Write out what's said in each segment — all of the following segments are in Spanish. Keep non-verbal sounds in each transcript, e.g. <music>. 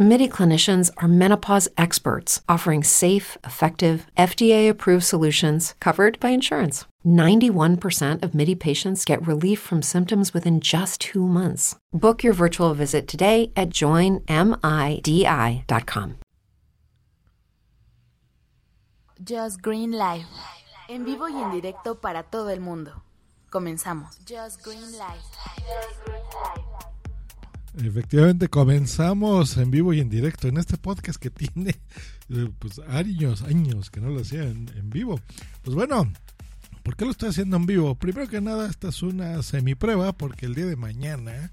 MIDI clinicians are menopause experts offering safe, effective, FDA approved solutions covered by insurance. 91% of MIDI patients get relief from symptoms within just two months. Book your virtual visit today at joinmidi.com. Just Green Live. En vivo y en directo para todo el mundo. Comenzamos. Just Green Live. Efectivamente, comenzamos en vivo y en directo en este podcast que tiene <laughs> eh, pues años, años que no lo hacía en, en vivo. Pues bueno, ¿por qué lo estoy haciendo en vivo? Primero que nada, esta es una semiprueba porque el día de mañana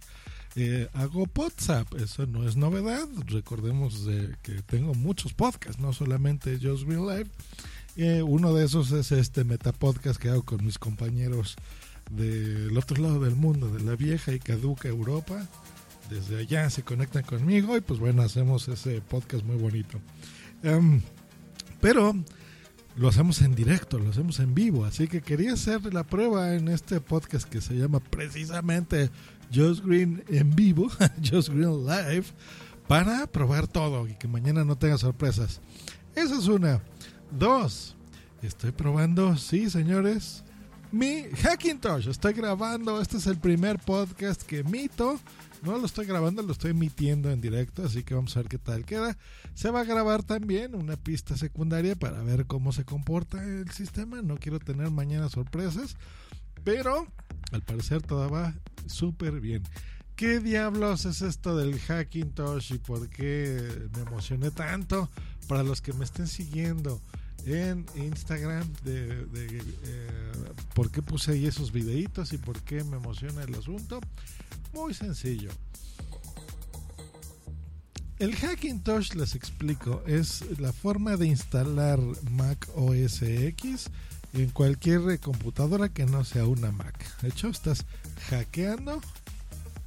eh, hago WhatsApp. Eso no es novedad. Recordemos de que tengo muchos podcasts, no solamente Just Green Live. Eh, uno de esos es este metapodcast que hago con mis compañeros del otro lado del mundo, de la vieja y caduca Europa. Desde allá se conectan conmigo y pues bueno, hacemos ese podcast muy bonito. Em, pero lo hacemos en directo, lo hacemos en vivo, así que quería hacer la prueba en este podcast que se llama precisamente Just Green en vivo, <laughs> Just Green Live, para probar todo y que mañana no tenga sorpresas. Esa es una. Dos, estoy probando, sí señores, mi Hackintosh. Estoy grabando, este es el primer podcast que emito. No lo estoy grabando, lo estoy emitiendo en directo, así que vamos a ver qué tal queda. Se va a grabar también una pista secundaria para ver cómo se comporta el sistema. No quiero tener mañana sorpresas, pero al parecer todo va súper bien. ¿Qué diablos es esto del Hackintosh y por qué me emocioné tanto? Para los que me estén siguiendo en Instagram de, eh, por qué puse ahí esos videitos y por qué me emociona el asunto. Muy sencillo. El Hackintosh, les explico, es la forma de instalar Mac OS X en cualquier computadora que no sea una Mac. De hecho, estás hackeando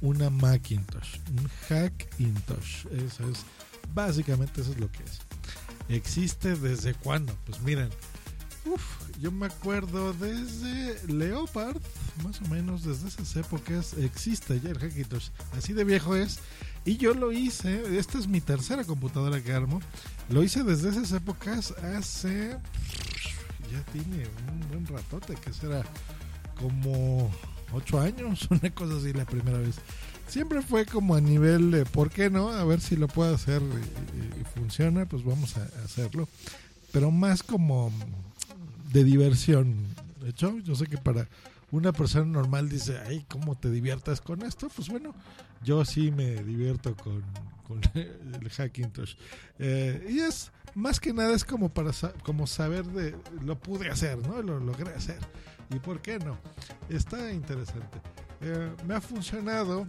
una Macintosh, un Hackintosh. Eso es, básicamente eso es lo que es. ¿Existe desde cuándo? Pues miren, uf, yo me acuerdo desde Leopard, más o menos desde esas épocas, existe ya el Hackintosh. Así de viejo es. Y yo lo hice, esta es mi tercera computadora que armo. Lo hice desde esas épocas hace. Ya tiene un buen ratote, que será como ocho años, <laughs> una cosa así la primera vez. Siempre fue como a nivel de, ¿por qué no? A ver si lo puedo hacer y, funciona, pues vamos a hacerlo. Pero más como de diversión. De hecho, yo sé que para una persona normal dice, ay, ¿cómo te diviertas con esto? Pues bueno, yo sí me divierto con, con <laughs> el Hackintosh. Eh, y es, más que nada es como para como saber de, lo pude hacer, ¿no? Lo logré hacer. ¿Y por qué no? Está interesante. Eh, me ha funcionado.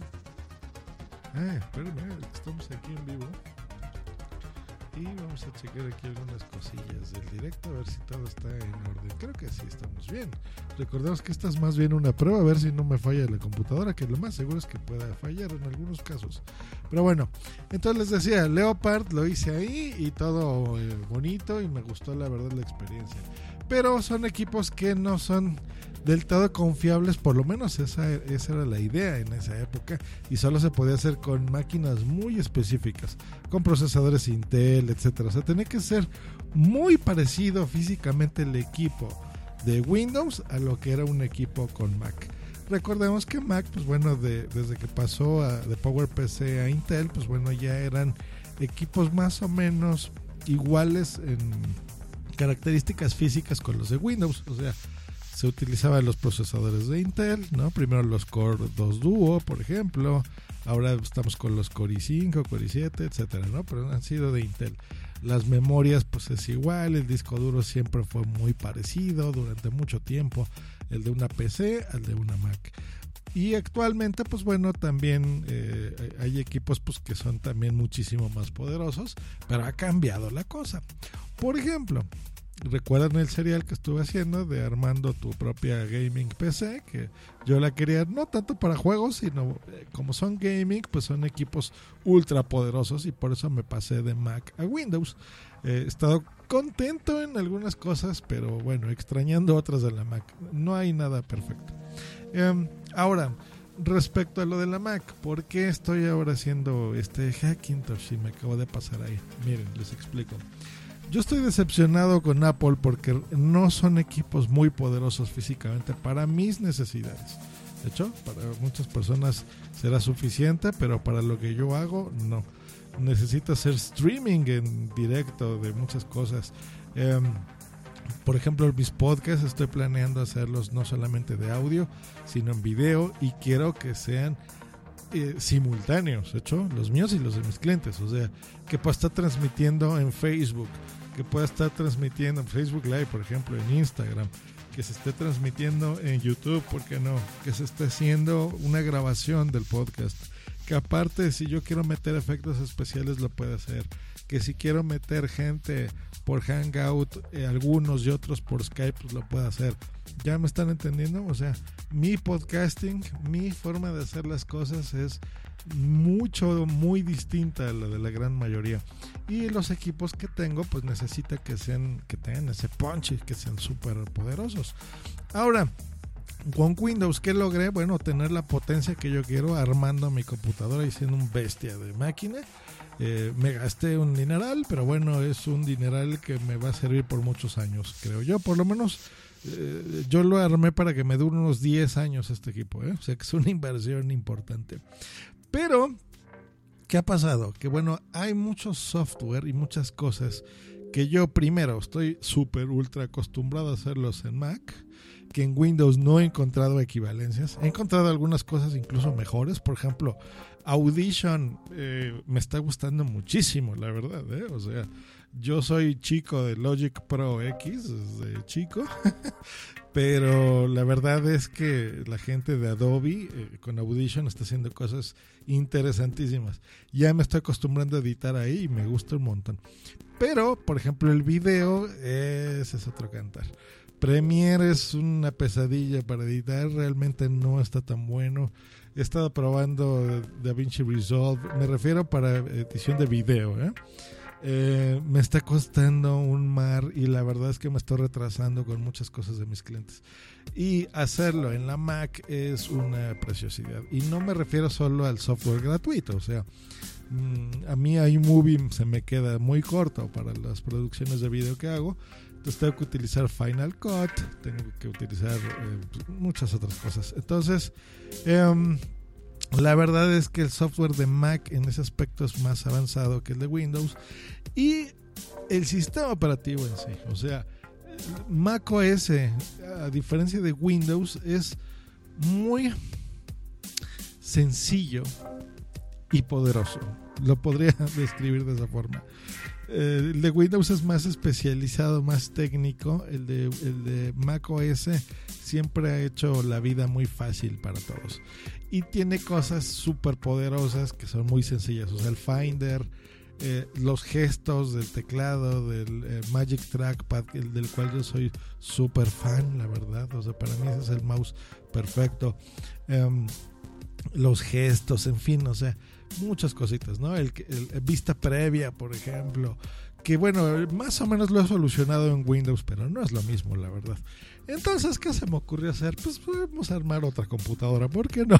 Eh, espérenme, estamos aquí en vivo. Y vamos a checar aquí algunas cosillas del directo, a ver si todo está en orden. Creo que sí estamos bien. Recordemos que esta es más bien una prueba, a ver si no me falla la computadora, que lo más seguro es que pueda fallar en algunos casos. Pero bueno, entonces les decía, Leopard lo hice ahí y todo eh, bonito y me gustó la verdad la experiencia. Pero son equipos que no son del todo confiables, por lo menos esa, esa era la idea en esa época, y solo se podía hacer con máquinas muy específicas, con procesadores Intel, etcétera. O sea, tenía que ser muy parecido físicamente el equipo de Windows a lo que era un equipo con Mac. Recordemos que Mac, pues bueno, de, desde que pasó de PowerPC a Intel, pues bueno, ya eran equipos más o menos iguales en características físicas con los de Windows. O sea, se utilizaban los procesadores de Intel, ¿no? Primero los Core 2 Duo, por ejemplo. Ahora estamos con los Core i5, Core i7, etcétera, ¿no? Pero han sido de Intel. Las memorias, pues es igual. El disco duro siempre fue muy parecido durante mucho tiempo. El de una PC al de una Mac. Y actualmente, pues bueno, también eh, hay equipos pues, que son también muchísimo más poderosos, pero ha cambiado la cosa. Por ejemplo, recuerdan el serial que estuve haciendo de armando tu propia gaming PC, que yo la quería no tanto para juegos, sino eh, como son gaming, pues son equipos ultra poderosos y por eso me pasé de Mac a Windows. he estado contento en algunas cosas, pero bueno, extrañando otras de la Mac. No hay nada perfecto. Em, ahora, respecto a lo de la Mac, ¿por qué estoy ahora haciendo este Hackintosh y me acabo de pasar ahí? Miren, les explico. Yo estoy decepcionado con Apple porque no son equipos muy poderosos físicamente para mis necesidades. De hecho, para muchas personas será suficiente, pero para lo que yo hago, no. Necesito hacer streaming en directo de muchas cosas. Em, por ejemplo, mis podcasts estoy planeando hacerlos no solamente de audio, sino en video y quiero que sean eh, simultáneos, hecho, los míos y los de mis clientes. O sea, que pueda estar transmitiendo en Facebook, que pueda estar transmitiendo en Facebook Live, por ejemplo, en Instagram, que se esté transmitiendo en YouTube, ¿por qué no? Que se esté haciendo una grabación del podcast. Que aparte, si yo quiero meter efectos especiales, lo puede hacer. Que si quiero meter gente por Hangout, eh, algunos y otros por Skype, pues lo puede hacer. ¿Ya me están entendiendo? O sea, mi podcasting, mi forma de hacer las cosas es mucho, muy distinta a la de la gran mayoría. Y los equipos que tengo, pues necesita que sean, que tengan ese punch que sean súper poderosos. Ahora, con Windows, ¿qué logré? Bueno, tener la potencia que yo quiero armando mi computadora y siendo un bestia de máquina. Eh, me gasté un dineral, pero bueno, es un dineral que me va a servir por muchos años, creo yo. Por lo menos eh, yo lo armé para que me dure unos 10 años este equipo, ¿eh? o sea que es una <laughs> inversión importante. Pero, ¿qué ha pasado? Que bueno, hay mucho software y muchas cosas que yo primero estoy súper ultra acostumbrado a hacerlos en Mac, que en Windows no he encontrado equivalencias. He encontrado algunas cosas incluso mejores, por ejemplo, Audition eh, me está gustando muchísimo, la verdad, ¿eh? o sea, yo soy chico de Logic Pro X, desde chico, <laughs> pero la verdad es que la gente de Adobe eh, con Audition está haciendo cosas interesantísimas. Ya me estoy acostumbrando a editar ahí y me gusta un montón. Pero, por ejemplo, el video, ese es otro cantar. Premiere es una pesadilla para editar, realmente no está tan bueno. He estado probando DaVinci Resolve, me refiero para edición de video, ¿eh? Eh, me está costando un mar y la verdad es que me estoy retrasando con muchas cosas de mis clientes. Y hacerlo en la Mac es una preciosidad. Y no me refiero solo al software gratuito, o sea, mm, a mí iMovie se me queda muy corto para las producciones de video que hago. Entonces tengo que utilizar Final Cut, tengo que utilizar eh, muchas otras cosas. Entonces, eh, la verdad es que el software de Mac en ese aspecto es más avanzado que el de Windows y el sistema operativo en sí, o sea, Mac OS, a diferencia de Windows, es muy sencillo y poderoso. Lo podría <laughs> describir de esa forma. Eh, el de Windows es más especializado, más técnico. El de, el de Mac OS siempre ha hecho la vida muy fácil para todos. Y tiene cosas súper poderosas que son muy sencillas. O sea, el Finder, eh, los gestos del teclado, del eh, Magic Trackpad, el del cual yo soy súper fan, la verdad. O sea, para mí ese es el mouse perfecto. Em, los gestos, en fin, o sea, muchas cositas, ¿no? El, vista previa, por ejemplo, que bueno, más o menos lo he solucionado en Windows, pero no es lo mismo, la verdad. Entonces, ¿qué se me ocurrió hacer? Pues podemos armar otra computadora, ¿por qué no?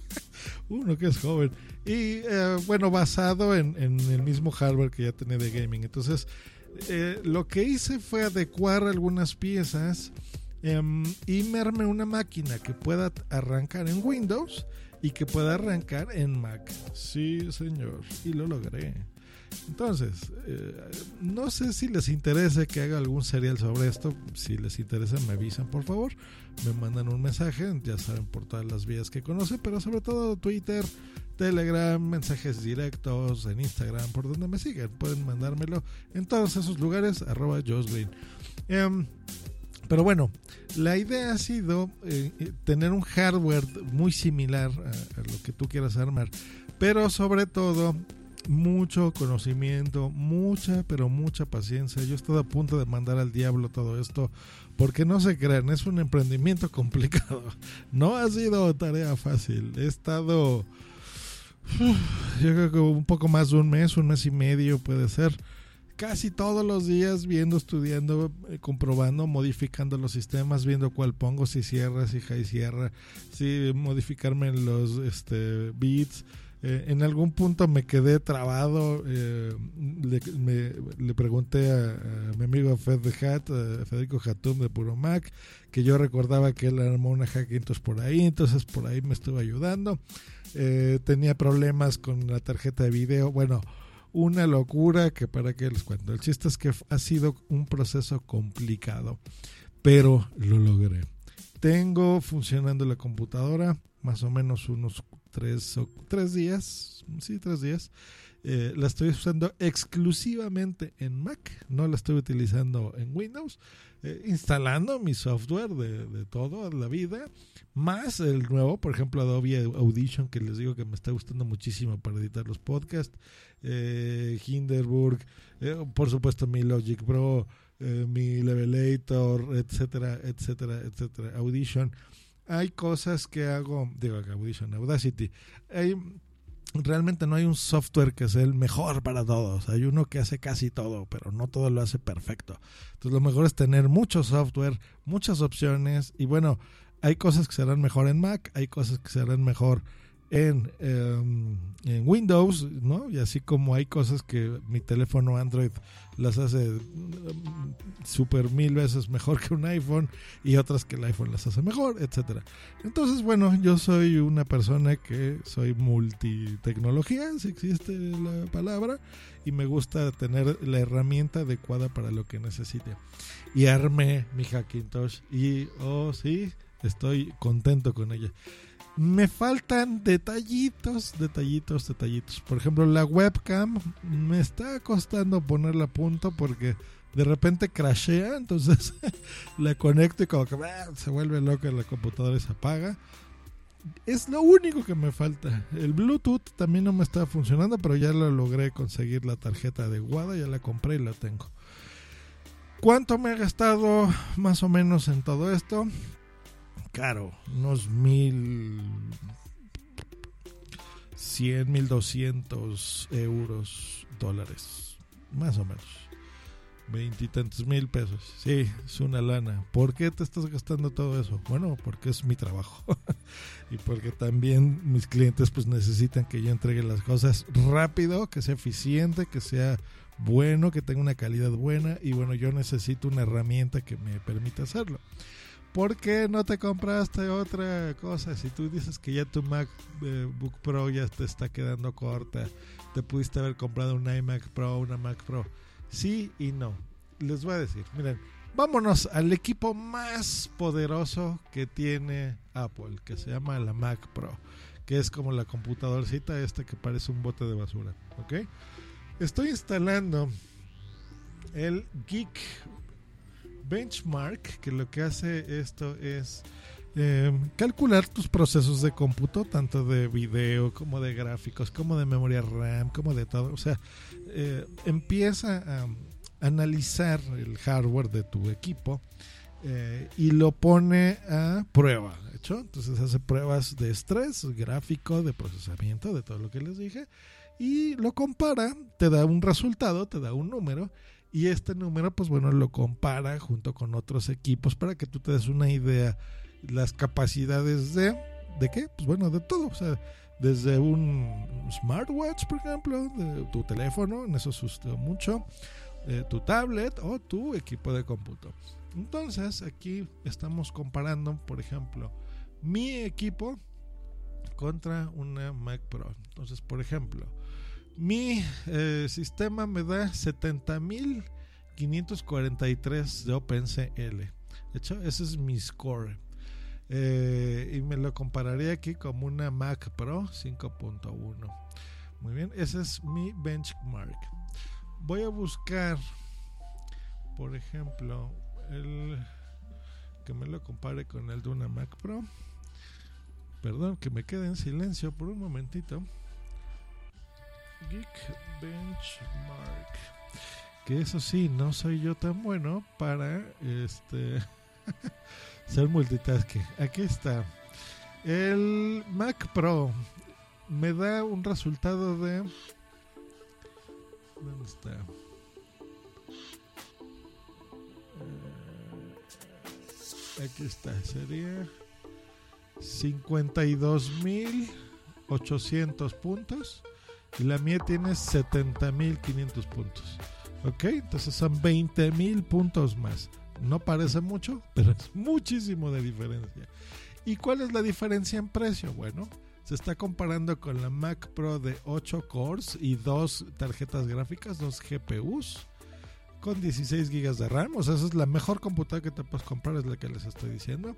<laughs> Uno que es joven. Y eh, bueno, basado en, el mismo hardware que ya tenía de gaming. Entonces, eh, lo que hice fue adecuar algunas piezas em, y me armé una máquina que pueda arrancar en Windows y que pueda arrancar en Mac. Sí, señor, y lo logré. Entonces, eh, no sé si les interesa que haga algún serial sobre esto. Si les interesa, me avisan, por favor. Me mandan un mensaje, ya saben por todas las vías que conocen, pero sobre todo Twitter, Telegram, mensajes directos en Instagram, por donde me siguen. Pueden mandármelo en todos esos lugares, arroba Green. Em, pero bueno, la idea ha sido eh, eh, tener un hardware muy similar a, lo que tú quieras armar, pero sobre todo mucho conocimiento, mucha, pero mucha paciencia. Yo he estado a punto de mandar al diablo todo esto, porque no se crean, es un emprendimiento complicado. <laughs> No ha sido tarea fácil. He estado, yo creo que un poco más de un mes, un mes y medio puede ser casi todos los días viendo, estudiando, eh, comprobando, modificando los sistemas, viendo cuál pongo, si cierra, si high cierra, si modificarme los este, bits. Eh, en algún punto me quedé trabado. Eh, le, pregunté a, mi amigo Fed Hat, Federico Hatum de Puro Mac, que yo recordaba que él armó una Hackintosh por ahí, entonces por ahí me estuvo ayudando. tenía problemas con la tarjeta de video. Bueno, una locura que para qué les cuento. El chiste es que ha sido un proceso complicado, pero lo logré. Tengo funcionando la computadora más o menos unos tres, o, tres días, sí, tres días. Eh, la estoy usando exclusivamente en Mac, no la estoy utilizando en Windows, eh, instalando mi software de, de todo, la vida, más el nuevo, por ejemplo, Adobe Audition, que les digo que me está gustando muchísimo para editar los podcasts, eh, Hinderburg, eh, por supuesto mi Logic Pro, mi Levelator, etcétera, etcétera, etcétera, Audition. Hay cosas que hago, digo, Audition, Audacity, hay realmente no hay un software que sea el mejor para todos. Hay uno que hace casi todo, pero no todo lo hace perfecto. Entonces lo mejor es tener mucho software, muchas opciones y bueno, hay cosas que serán mejor en Mac, hay cosas que serán mejor en, em, en, Windows, ¿no? Y así como hay cosas que mi teléfono Android las hace em, super mil veces mejor que un iPhone y otras que el iPhone las hace mejor, etcétera. Entonces, bueno, yo soy una persona que soy multitecnología, si existe la palabra, y me gusta tener la herramienta adecuada para lo que necesite. Y armé mi Hackintosh y, oh sí, estoy contento con ella me faltan detallitos, detallitos, detallitos. Por ejemplo, la webcam me está costando ponerla a punto porque de repente crashea, entonces <laughs> la conecto y como que ah, se vuelve loca la computadora y se apaga. Es lo único que me falta. El Bluetooth también no me está funcionando, pero ya lo logré conseguir la tarjeta adecuada, ya la compré y la tengo. ¿Cuánto me ha gastado más o menos en todo esto? Caro, unos mil cien, mil doscientos euros, dólares, más o menos. Veintitantos mil pesos. Sí, es una lana. ¿Por qué te estás gastando todo eso? Bueno, porque es mi trabajo. <laughs> y porque también mis clientes pues necesitan que yo entregue las cosas rápido, que sea eficiente, que sea bueno, que tenga una calidad buena. Y bueno, yo necesito una herramienta que me permita hacerlo. ¿Por qué no te compraste otra cosa? Si tú dices que ya tu MacBook Pro ya te está quedando corta, te pudiste haber comprado un iMac Pro, una Mac Pro. Sí y no. Les voy a decir, miren, vámonos al equipo más poderoso que tiene Apple, que se llama la Mac Pro, que es como la computadorcita esta que parece un bote de basura, ¿ok? Estoy instalando el Geek Benchmark, que lo que hace esto es eh, calcular tus procesos de cómputo, tanto de video como de gráficos, como de memoria RAM, como de todo. O sea, eh, empieza a analizar el hardware de tu equipo eh, y lo pone a prueba. ¿hecho? Entonces hace pruebas de estrés, gráfico, de procesamiento, de todo lo que les dije. Y lo compara, te da un resultado, te da un número y este número, pues bueno, lo compara junto con otros equipos para que tú te des una idea las capacidades de de qué? Pues bueno, de todo, o sea, desde un smartwatch, por ejemplo, tu teléfono, en eso susto mucho, eh, tu tablet o tu equipo de cómputo. Entonces, aquí estamos comparando, por ejemplo, mi equipo contra una Mac Pro. Entonces, por ejemplo, mi eh, sistema me da 70.543 de OpenCL. De hecho, ese es mi score. Eh, y me lo compararía aquí como una Mac Pro 5.1. Muy bien, ese es mi benchmark. Voy a buscar, por ejemplo, el que me lo compare con el de una Mac Pro. Perdón, que me quede en silencio por un momentito Geek Benchmark. Que eso sí, no soy yo tan bueno para este <laughs> ser multitasking. Aquí está. El Mac Pro me da un resultado de. ¿Dónde está? Eh, aquí está, sería 52.800 puntos y la mía tiene 70.500 puntos. Ok, entonces son 20.000 puntos más. No parece mucho, pero es muchísimo de diferencia. ¿Y cuál es la diferencia en precio? Bueno, se está comparando con la Mac Pro de 8 cores y dos tarjetas gráficas, dos GPUs con 16 GB de RAM. O sea, esa es la mejor computadora que te puedes comprar, es la que les estoy diciendo.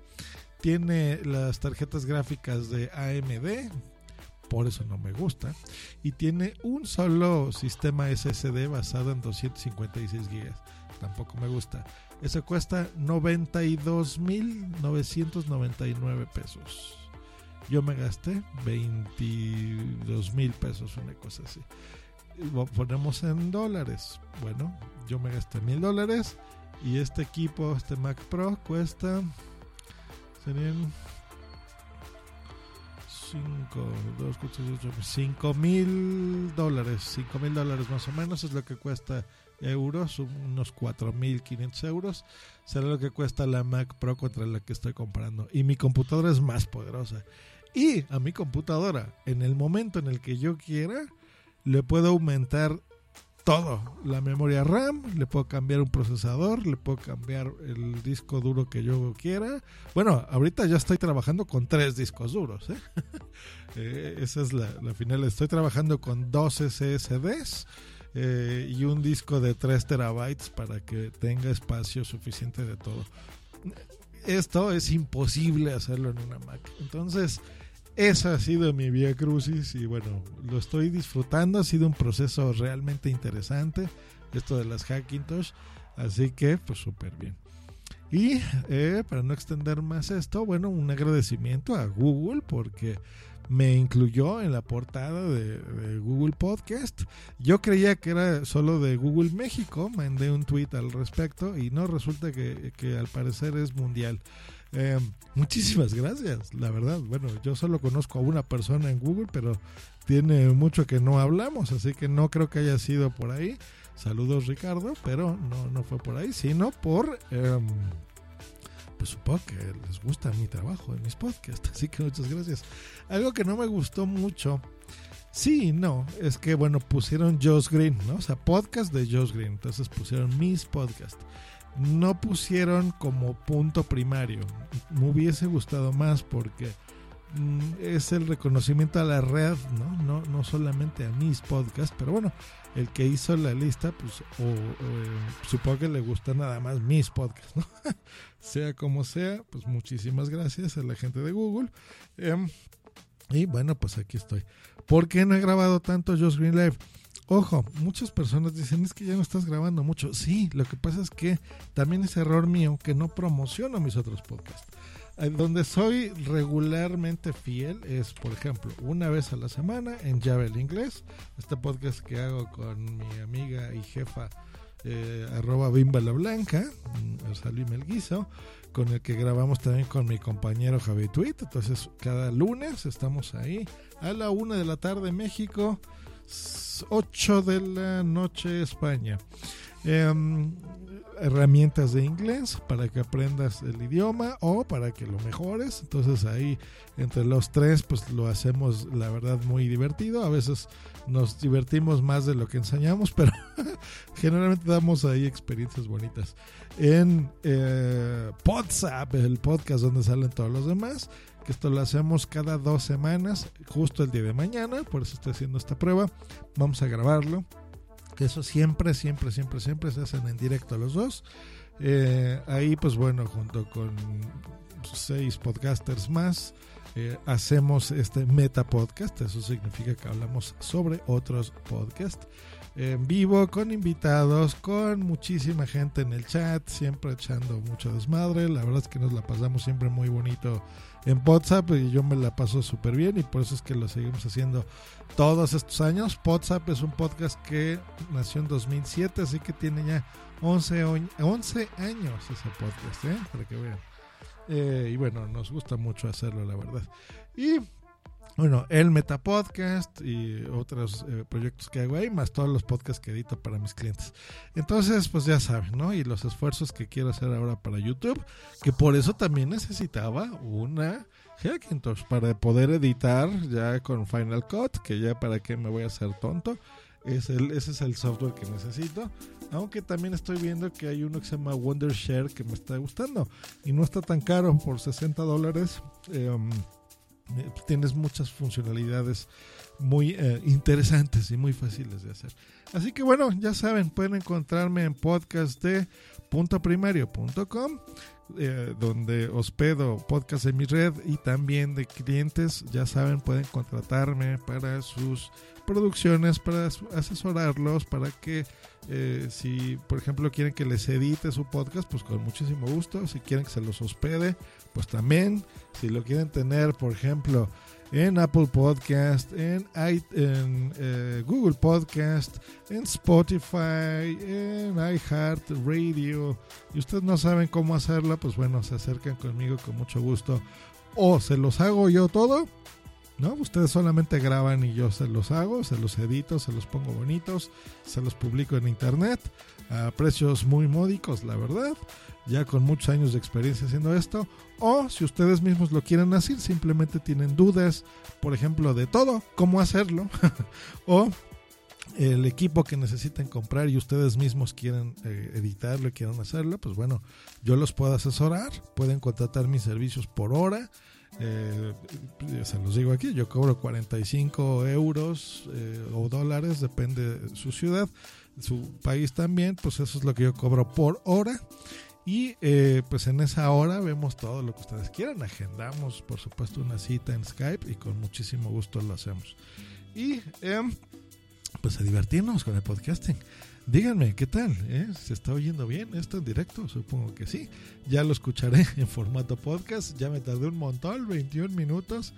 Tiene las tarjetas gráficas de AMD, por eso no me gusta. Y tiene un solo sistema SSD basado en 256 GB. Tampoco me gusta. Eso cuesta 92.999 pesos. Yo me gasté 22 mil pesos, una cosa así. Lo ponemos en dólares. Bueno, yo me gasté mil dólares y este equipo, este Mac Pro, cuesta. Serían 5, 2, 4, 8, 5 mil dólares. 5 mil dólares más o menos es lo que cuesta euros, unos 4.500 euros. Será lo que cuesta la Mac Pro contra la que estoy comprando. Y mi computadora es más poderosa. Y a mi computadora, en el momento en el que yo quiera, le puedo aumentar todo. La memoria RAM, le puedo cambiar un procesador, le puedo cambiar el disco duro que yo quiera. Bueno, ahorita ya estoy trabajando con tres discos duros. ¿eh? <laughs> eh esa es la, final. Estoy trabajando con dos SSDs. Eh, y un disco de 3 terabytes para que tenga espacio suficiente de todo. Esto es imposible hacerlo en una Mac. Entonces, esa ha sido mi vía crucis y bueno, lo estoy disfrutando. Ha sido un proceso realmente interesante, esto de las Hackintosh. Así que, pues súper bien. Y eh, para no extender más esto, bueno, un agradecimiento a Google porque me incluyó en la portada de, Google Podcast. Yo creía que era solo de Google México, mandé un tweet al respecto y no resulta que, al parecer es mundial. Eh, muchísimas gracias, la verdad. Bueno, yo solo conozco a una persona en Google, pero tiene mucho que no hablamos, así que no creo que haya sido por ahí. Saludos Ricardo, pero no, no fue por ahí, sino por... Em, pues supongo que les gusta mi trabajo en mis podcasts, <laughs> así que muchas gracias. Algo que no me gustó mucho, sí no, es que bueno, pusieron Josh Green, ¿no? O sea, podcast de Josh Green, entonces pusieron mis podcasts. No pusieron como punto primario. Me hubiese gustado más porque mm, es el reconocimiento a la red, ¿no? No, no solamente a mis podcasts, pero bueno, el que hizo la lista, pues o, supongo que le gustan nada más mis podcasts, ¿no? <laughs> sea como sea, pues muchísimas gracias a la gente de Google. Em, y bueno, pues aquí estoy. ¿Por qué no he grabado tanto Just Green Live? Ojo, muchas personas dicen es que ya no estás grabando mucho. Sí, lo que pasa es que también es error mío que no promociono mis otros podcasts. Eh, donde soy regularmente fiel es, por ejemplo, una vez a la semana en Llave el Inglés, este podcast que hago con mi amiga y jefa eh, arroba Bimba la Blanca, mm, Melguizo, con el que grabamos también con mi compañero Javi Tweet. Entonces, cada lunes estamos ahí a la una de la tarde México, 8 de la noche España. Em, herramientas de inglés para que aprendas el idioma o para que lo mejores. Entonces ahí entre los tres pues lo hacemos la verdad muy divertido. A veces nos divertimos más de lo que enseñamos, <laughs> pero generalmente damos ahí experiencias bonitas. En eh, WhatsApp, el podcast donde salen todos los demás, esto lo hacemos cada dos semanas, justo el día de mañana, por eso estoy haciendo esta prueba. Vamos a grabarlo que eso siempre, siempre, siempre, siempre se hacen en directo los dos. Eh, ahí, pues bueno, junto con seis podcasters más, eh, hacemos este meta podcast. Eso significa que hablamos sobre otros podcasts. en vivo, con invitados, con muchísima gente en el chat, siempre echando mucho desmadre. La verdad es que nos la pasamos siempre muy bonito en WhatsApp y yo me la paso súper bien y por eso es que lo seguimos haciendo todos estos años. WhatsApp es un podcast que nació en 2007, así que tiene ya 11, 11 años ese podcast, ¿eh? para que vean. Eh, y bueno, nos gusta mucho hacerlo, la verdad. Y bueno, el Metapodcast y otros eh, proyectos que hago ahí, más todos los podcasts que edito para mis clientes. Entonces, pues ya saben, ¿no? Y los esfuerzos que quiero hacer ahora para YouTube, que por eso también necesitaba una Hackintosh para poder editar ya con Final Cut, que ya para qué me voy a hacer tonto. Es el, ese es el software que necesito. Aunque también estoy viendo que hay uno que se llama Wondershare que me está gustando. Y no está tan caro, por 60 dólares. Eh, eh, tienes muchas funcionalidades muy eh, interesantes y muy fáciles de hacer. Así que bueno, ya saben, pueden encontrarme en podcast de puntoprimario.com, eh, donde hospedo podcast en mi red y también de clientes. Ya saben, pueden contratarme para sus producciones, para asesorarlos, para que si por ejemplo quieren que les edite su podcast, pues con muchísimo gusto. Si quieren que se los hospede, pues también, si lo quieren tener, por ejemplo, en Apple Podcast, en, eh, Google Podcast, en Spotify, en iHeart Radio, y ustedes no saben cómo hacerlo, pues bueno, se acercan conmigo con mucho gusto. O se los hago yo todo, ¿no? Ustedes solamente graban y yo se los hago, se los edito, se los pongo bonitos, se los publico en internet a precios muy módicos, la verdad ya con muchos años de experiencia haciendo esto, o si ustedes mismos lo quieren hacer, simplemente tienen dudas, por ejemplo, de todo, cómo hacerlo, <laughs> o el equipo que necesiten comprar y ustedes mismos quieren eh, editarlo y quieren hacerlo, pues bueno, yo los puedo asesorar, pueden contratar mis servicios por hora. Eh, se los digo aquí, yo cobro 45 euros eh, o dólares, depende de su ciudad, su país también, pues eso es lo que yo cobro por hora. Y eh, pues en esa hora vemos todo lo que ustedes quieran. Agendamos, por supuesto, una cita en Skype y con muchísimo gusto lo hacemos. Y em, pues a divertirnos con el podcasting. Díganme, ¿qué tal? Eh? ¿Se está oyendo bien esto en directo? Supongo que sí. Ya lo escucharé <laughs> en formato podcast. Ya me tardé un montón, 21 minutos.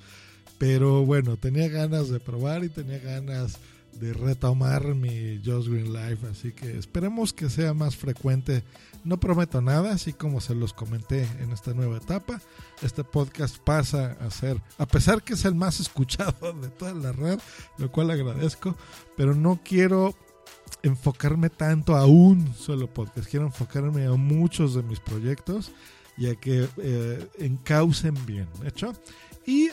Pero bueno, tenía ganas de probar y tenía ganas de retomar mi Just Green Life. Así que esperemos que sea más frecuente. No prometo nada, así como se los comenté en esta nueva etapa. Este podcast pasa a ser, a pesar que es el más <laughs> escuchado de toda la red, lo cual agradezco, pero no quiero enfocarme tanto a un solo podcast. Quiero enfocarme a muchos de mis proyectos y a que eh, encaucen bien, ¿hecho? Y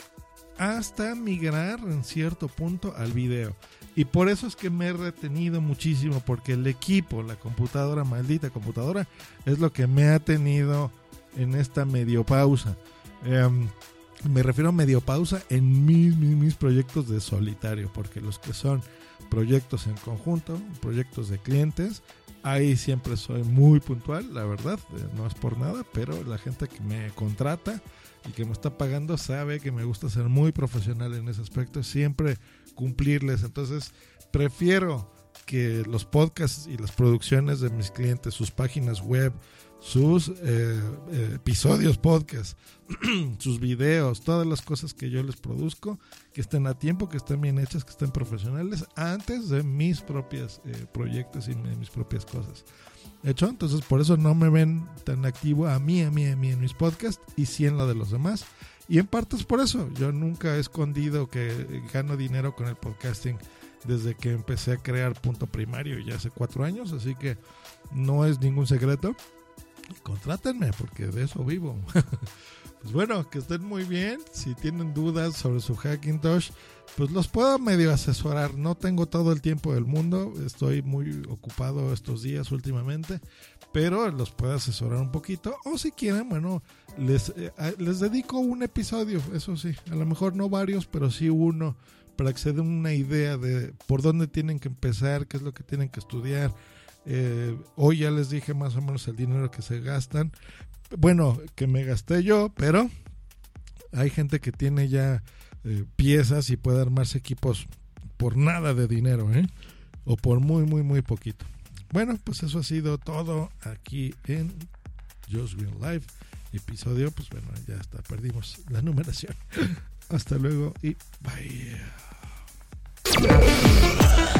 hasta migrar en cierto punto al video. Y por eso es que me he retenido muchísimo, porque el equipo, la computadora, maldita computadora, es lo que me ha tenido en esta medio pausa. Em, me refiero a medio pausa en mis, mis, proyectos de solitario, porque los que son proyectos en conjunto, proyectos de clientes, ahí siempre soy muy puntual, la verdad, eh, no es por nada, pero la gente que me contrata y que me está pagando sabe que me gusta ser muy profesional en ese aspecto, siempre cumplirles. Entonces, prefiero que los podcasts y las producciones de mis clientes, sus páginas web, sus eh, eh, episodios podcast, <clears throat> sus videos, todas las cosas que yo les produzco, que estén a tiempo, que estén bien hechas, que estén profesionales, antes de mis propios eh, proyectos y mis propias cosas. ¿Hecho? Entonces por eso no me ven tan activo a mí, a mí, a mí en mis podcasts y sí en la de los demás. Y en parte es por eso. Yo nunca he escondido que gano dinero con el podcasting desde que empecé a crear punto primario ya hace cuatro años. Así que no es ningún secreto. Contrátenme porque de eso vivo. <laughs> pues bueno, que estén muy bien. Si tienen dudas sobre su Hackintosh, pues los puedo medio asesorar. No tengo todo el tiempo del mundo. Estoy muy ocupado estos días últimamente pero los puedo asesorar un poquito. O si quieren, bueno, les, eh, les dedico un episodio, eso sí, a lo mejor no varios, pero sí uno, para que se den una idea de por dónde tienen que empezar, qué es lo que tienen que estudiar. Eh, hoy ya les dije más o menos el dinero que se gastan. Bueno, que me gasté yo, pero hay gente que tiene ya eh, piezas y puede armarse equipos por nada de dinero, ¿eh? o por muy, muy, muy poquito. Bueno, pues eso ha sido todo aquí en Just Green Live. Episodio, pues bueno, ya está, perdimos la numeración. <laughs> Hasta luego y bye.